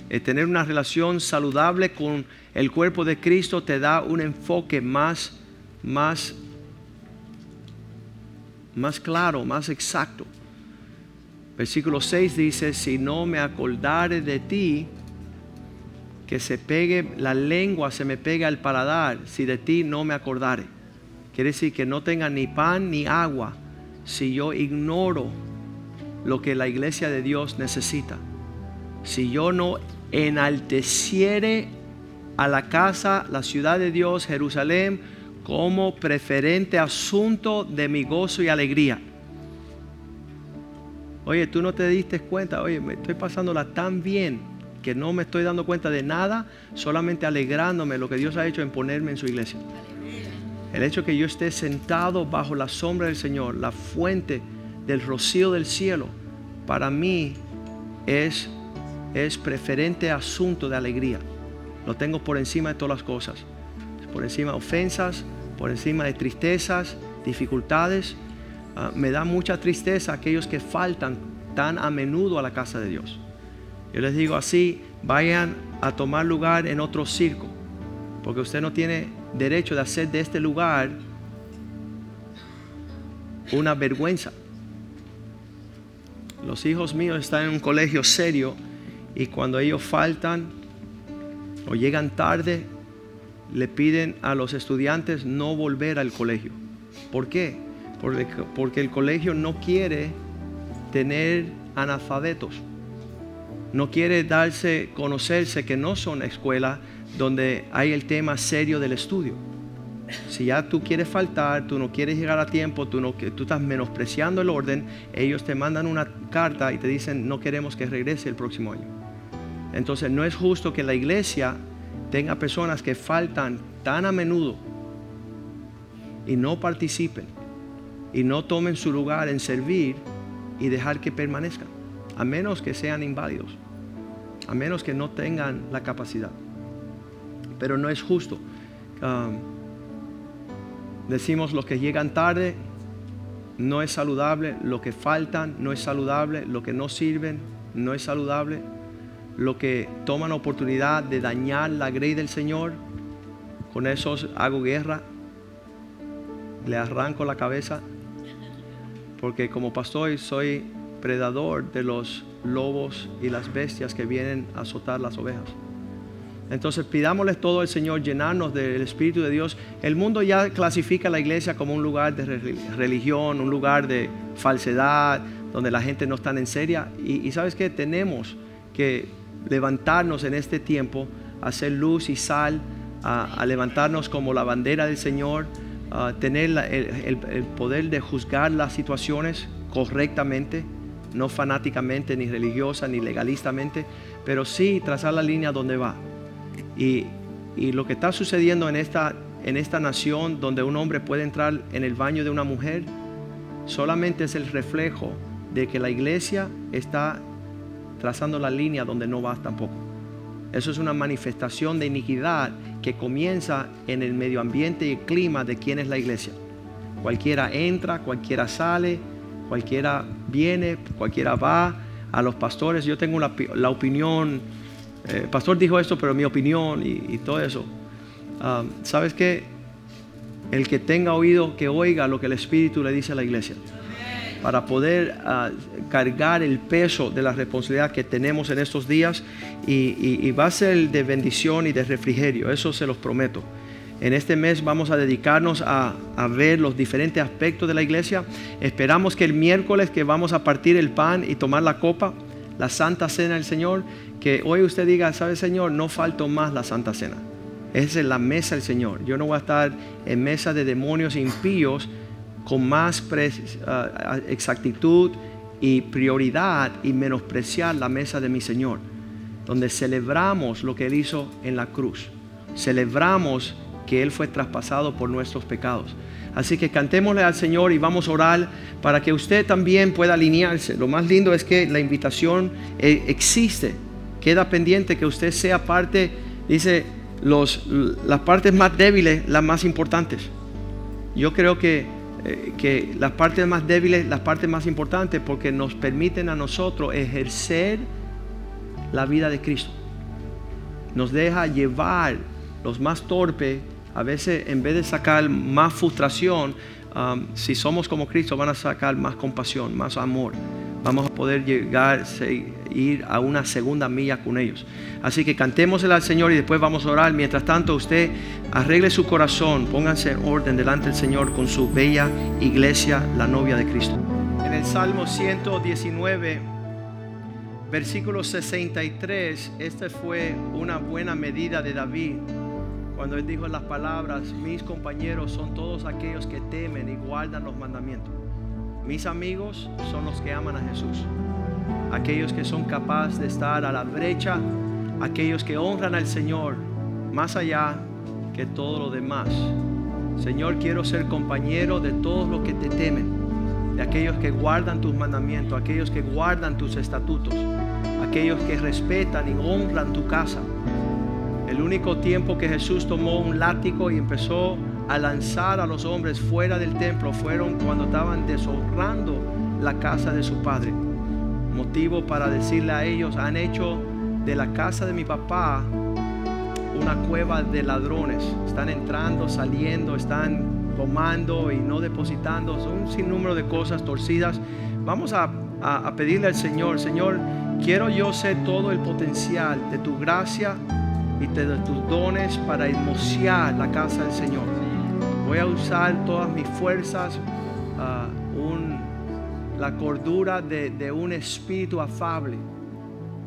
El tener una relación saludable con el cuerpo de Cristo te da un enfoque más, más más claro, más exacto. Versículo 6 dice, si no me acordare de ti, que se pegue la lengua, se me pegue al paladar, si de ti no me acordare. Quiere decir que no tenga ni pan ni agua si yo ignoro lo que la iglesia de Dios necesita. Si yo no enalteciere a la casa, la ciudad de Dios, Jerusalén, como preferente asunto de mi gozo y alegría. Oye, tú no te diste cuenta, oye, me estoy pasándola tan bien que no me estoy dando cuenta de nada, solamente alegrándome lo que Dios ha hecho en ponerme en su iglesia. El hecho que yo esté sentado bajo la sombra del Señor, la fuente del rocío del cielo, para mí es, es preferente asunto de alegría. Lo tengo por encima de todas las cosas. Por encima de ofensas, por encima de tristezas, dificultades. Ah, me da mucha tristeza aquellos que faltan tan a menudo a la casa de Dios. Yo les digo así, vayan a tomar lugar en otro circo, Porque usted no tiene derecho de hacer de este lugar una vergüenza. Los hijos míos están en un colegio serio y cuando ellos faltan o llegan tarde, le piden a los estudiantes no volver al colegio. ¿Por qué? Porque, el colegio no quiere tener analfabetos. No quiere darse, conocerse que no son escuelas donde hay el tema serio del estudio. Si ya tú quieres faltar, tú no quieres llegar a tiempo, tú, no, tú estás menospreciando el orden, ellos te mandan una carta y te dicen no queremos que regrese el próximo año. Entonces no es justo que la iglesia tenga personas que faltan tan a menudo y no participen y no tomen su lugar en servir y dejar que permanezcan, a menos que sean inválidos, a menos que no tengan la capacidad. Pero no es justo. Um, Decimos los que llegan tarde no es saludable, lo que faltan no es saludable, lo que no sirven no es saludable, lo que toman oportunidad de dañar la grey del Señor, con esos hago guerra, le arranco la cabeza, porque como pastor soy predador de los lobos y las bestias que vienen a azotar las ovejas. Entonces pidámosle todo al Señor, llenarnos del Espíritu de Dios. El mundo ya clasifica a la iglesia como un lugar de religión, un lugar de falsedad, donde la gente no está en seria. Y, sabes que tenemos que levantarnos en este tiempo, hacer luz y sal, a, levantarnos como la bandera del Señor, a tener el, poder de juzgar las situaciones correctamente, no fanáticamente, ni religiosa, ni legalistamente, pero sí trazar la línea donde va. Y, lo que está sucediendo en esta, en esta nación donde un hombre puede entrar en el baño de una mujer, solamente es el reflejo de que la iglesia está trazando la línea donde no va tampoco. Eso es una manifestación de iniquidad que comienza en el medio ambiente y el clima de quién es la iglesia. Cualquiera entra, cualquiera sale, cualquiera viene, cualquiera va. A los pastores yo tengo la opinión el eh, pastor dijo esto, pero mi opinión y, todo eso. Ah, ¿Sabes qué? El que tenga oído, que oiga lo que el Espíritu le dice a la iglesia. Para poder ah, cargar el peso de la responsabilidad que tenemos en estos días y, va a ser de bendición y de refrigerio, eso se los prometo. En este mes vamos a dedicarnos a, a, ver los diferentes aspectos de la iglesia. Esperamos que el miércoles que vamos a partir el pan y tomar la copa, la santa cena del Señor, que hoy usted diga, ¿sabe Señor? No falto más la Santa Cena. Esa es la mesa del Señor. Yo no voy a estar en mesa de demonios impíos con más ah, exactitud y prioridad y menospreciar la mesa de mi Señor, donde celebramos lo que Él hizo en la cruz. Celebramos que Él fue traspasado por nuestros pecados. Así que cantémosle al Señor y vamos a orar para que usted también pueda alinearse. Lo más lindo es que la invitación eh, existe queda pendiente que usted sea parte, dice, las partes más débiles, las más importantes. Yo creo que, eh, que las partes más débiles, las partes más importantes, porque nos permiten a nosotros ejercer la vida de Cristo. Nos deja llevar los más torpes, a veces en vez de sacar más frustración, um, si somos como Cristo, van a sacar más compasión, más amor vamos a poder llegar, ir a una segunda milla con ellos. Así que cantémosle al Señor y después vamos a orar. Mientras tanto, usted arregle su corazón, pónganse en orden delante del Señor con su bella iglesia, la novia de Cristo. En el Salmo 119, versículo 63, esta fue una buena medida de David. Cuando él dijo las palabras, mis compañeros son todos aquellos que temen y guardan los mandamientos. Mis amigos son los que aman a Jesús. Aquellos que son capaces de estar a la brecha. Aquellos que honran al Señor más allá que todo lo demás. Señor, quiero ser compañero de todos los que te temen. De aquellos que guardan tus mandamientos. Aquellos que guardan tus estatutos. Aquellos que respetan y honran tu casa. El único tiempo que Jesús tomó un látigo y empezó a lanzar a los hombres fuera del templo fueron cuando estaban deshonrando la casa de su padre. Motivo para decirle a ellos, han hecho de la casa de mi papá una cueva de ladrones. Están entrando, saliendo, están tomando y no depositando. Son un sinnúmero de cosas torcidas. Vamos a, a pedirle al Señor, Señor, quiero yo ser todo el potencial de tu gracia y de tus dones para hermosear la casa del Señor. Voy a usar todas mis fuerzas, ah, la cordura de, un espíritu afable.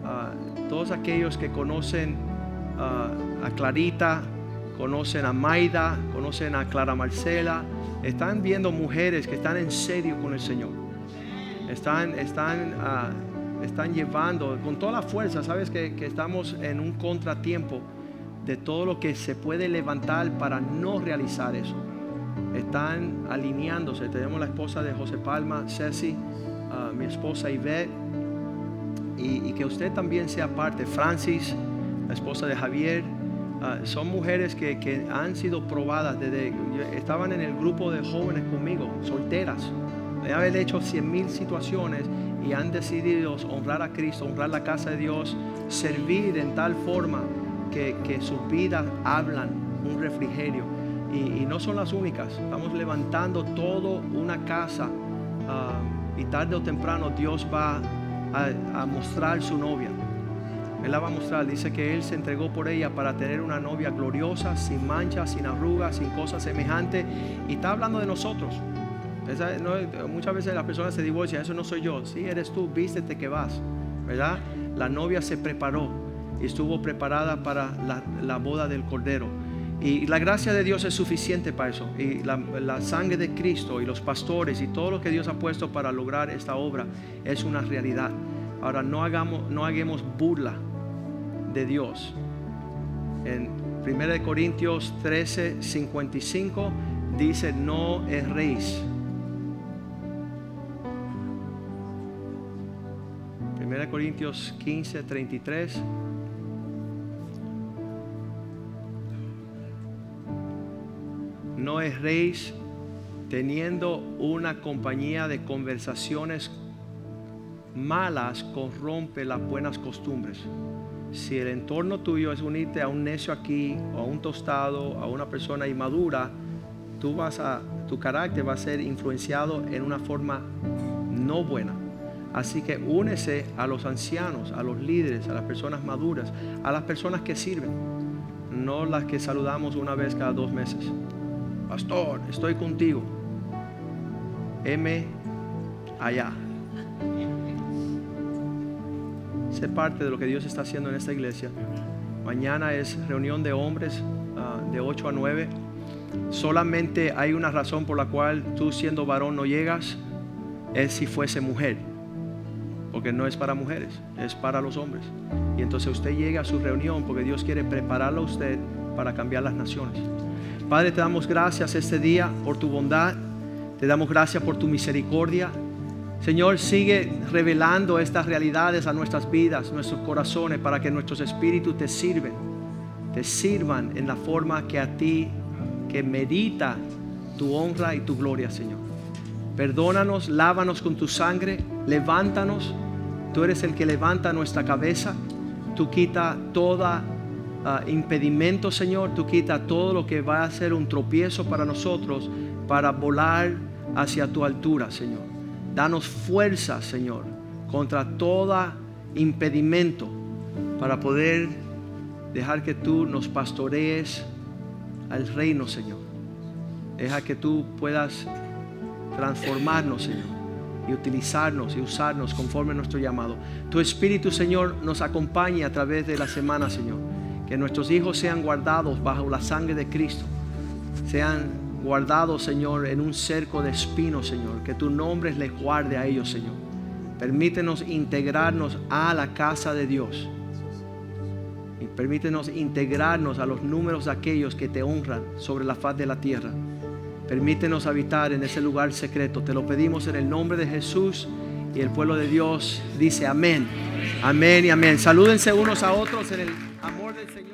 Ah, todos aquellos que conocen ah, a Clarita, conocen a Maida, conocen a Clara Marcela, están viendo mujeres que están en serio con el Señor. Están, están están llevando con toda la fuerza, sabes que, estamos en un contratiempo de todo lo que se puede levantar para no realizar eso. Están alineándose. Tenemos la esposa de José Palma, Ceci, uh, mi esposa Ivette, y, que usted también sea parte. Francis, la esposa de Javier, uh, son mujeres que, han sido probadas desde, estaban en el grupo de jóvenes conmigo, solteras, de haber hecho cien mil situaciones y han decidido honrar a Cristo, honrar la casa de Dios, servir en tal forma que, sus vidas hablan un refrigerio. Y, no son las únicas. Estamos levantando toda una casa ah, y tarde o temprano Dios va a, mostrar su novia. Él la va a mostrar. Dice que Él se entregó por ella para tener una novia gloriosa, sin manchas, sin arrugas, sin cosas semejantes. Y está hablando de nosotros muchas veces las personas se divorcian, eso no soy yo, si eres tú, vístete que vas, ¿verdad? La novia se preparó y estuvo preparada para la, boda del Cordero. Y la gracia de Dios es suficiente para eso. Y la, sangre de Cristo y los pastores y todo lo que Dios ha puesto para lograr esta obra es una realidad. Ahora no hagamos, no hagamos burla de Dios. En 1 Corintios 13, 55 dice, no erréis 1 Corintios 15, 33. No erréis teniendo una compañía de conversaciones malas corrompe las buenas costumbres. Si el entorno tuyo es unirte a un necio aquí, o a un tostado, a una persona inmadura, tu carácter va a ser influenciado en una forma no buena. Así que únese a los ancianos, a los líderes, a las personas maduras, a las personas que sirven, no las que saludamos una vez cada dos meses. Pastor, estoy contigo. M allá. Sé parte de lo que Dios está haciendo en esta iglesia. Mañana es reunión de hombres ah, de 8 a 9. Solamente hay una razón por la cual tú siendo varón no llegas, es si fuese mujer porque no es para mujeres, es para los hombres. Y entonces usted llega a su reunión porque Dios quiere prepararlo a usted para cambiar las naciones. Padre, te damos gracias este día por tu bondad, te damos gracias por tu misericordia. Señor, sigue revelando estas realidades a nuestras vidas, nuestros corazones, para que nuestros espíritus te sirven, te sirvan en la forma que a ti, que medita tu honra y tu gloria, Señor. Perdónanos, lávanos con tu sangre, levántanos Tú eres el que levanta nuestra cabeza. Tú quita toda impedimento, Señor. Tú quita todo lo que va a ser un tropiezo para nosotros para volar hacia tu altura, Señor. Danos fuerza, Señor, contra todo impedimento para poder dejar que tú nos pastorees al reino, Señor. Deja que tú puedas transformarnos, Señor y utilizarnos y usarnos conforme a nuestro llamado. Tu Espíritu, Señor, nos acompañe a través de la semana, Señor. Que nuestros hijos sean guardados bajo la sangre de Cristo. Sean guardados, Señor, en un cerco de espinos, Señor. Que tu nombre les guarde a ellos, Señor. Permítenos integrarnos a la casa de Dios. Y permítenos integrarnos a los números de aquellos que te honran sobre la faz de la tierra. Permítenos habitar en ese lugar secreto. Te lo pedimos en el nombre de Jesús y el pueblo de Dios dice amén. Amén y amén. Salúdense unos a otros en el amor del Señor.